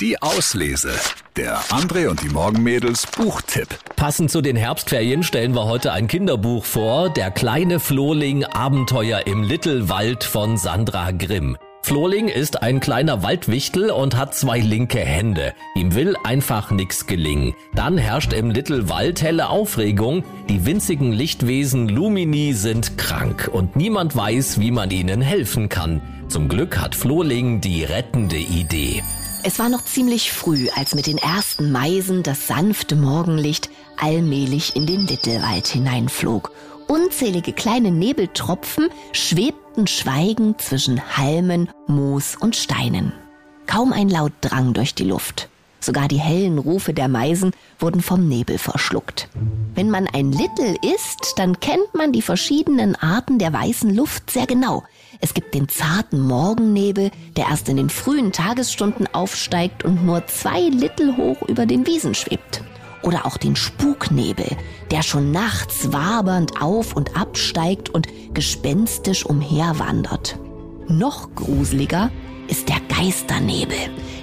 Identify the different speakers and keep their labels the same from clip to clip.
Speaker 1: Die Auslese. Der André und die Morgenmädels Buchtipp.
Speaker 2: Passend zu den Herbstferien stellen wir heute ein Kinderbuch vor. Der kleine Flohling Abenteuer im Little Wald von Sandra Grimm. Flohling ist ein kleiner Waldwichtel und hat zwei linke Hände. Ihm will einfach nix gelingen. Dann herrscht im Little Wald helle Aufregung. Die winzigen Lichtwesen Lumini sind krank und niemand weiß, wie man ihnen helfen kann. Zum Glück hat Flohling die rettende Idee.
Speaker 3: Es war noch ziemlich früh, als mit den ersten Meisen das sanfte Morgenlicht allmählich in den Littelwald hineinflog. Unzählige kleine Nebeltropfen schwebten schweigend zwischen Halmen, Moos und Steinen. Kaum ein Laut drang durch die Luft. Sogar die hellen Rufe der Meisen wurden vom Nebel verschluckt. Wenn man ein Little ist, dann kennt man die verschiedenen Arten der weißen Luft sehr genau. Es gibt den zarten Morgennebel, der erst in den frühen Tagesstunden aufsteigt und nur zwei Little hoch über den Wiesen schwebt. Oder auch den Spuknebel, der schon nachts wabernd auf und absteigt und gespenstisch umherwandert. Noch gruseliger ist der Geisternebel,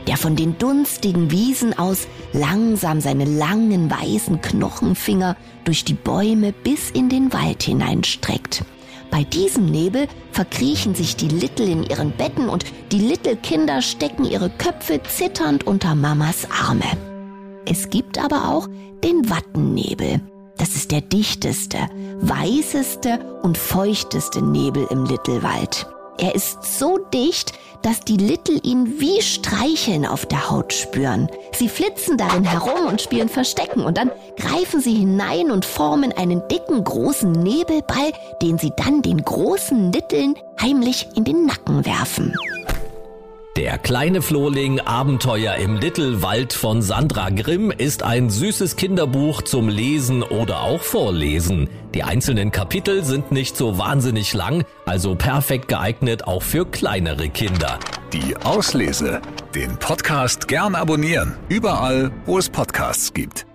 Speaker 3: der von den dunstigen Wiesen aus langsam seine langen weißen Knochenfinger durch die Bäume bis in den Wald hineinstreckt. Bei diesem Nebel verkriechen sich die Little in ihren Betten und die Little Kinder stecken ihre Köpfe zitternd unter Mamas Arme. Es gibt aber auch den Wattennebel. Das ist der dichteste, weißeste und feuchteste Nebel im Littlewald. Er ist so dicht, dass die Little ihn wie Streicheln auf der Haut spüren. Sie flitzen darin herum und spielen Verstecken und dann greifen sie hinein und formen einen dicken, großen Nebelball, den sie dann den großen Litteln heimlich in den Nacken werfen.
Speaker 2: Der kleine Flohling Abenteuer im Little Wald von Sandra Grimm ist ein süßes Kinderbuch zum Lesen oder auch Vorlesen. Die einzelnen Kapitel sind nicht so wahnsinnig lang, also perfekt geeignet auch für kleinere Kinder.
Speaker 1: Die Auslese. Den Podcast gern abonnieren. Überall, wo es Podcasts gibt.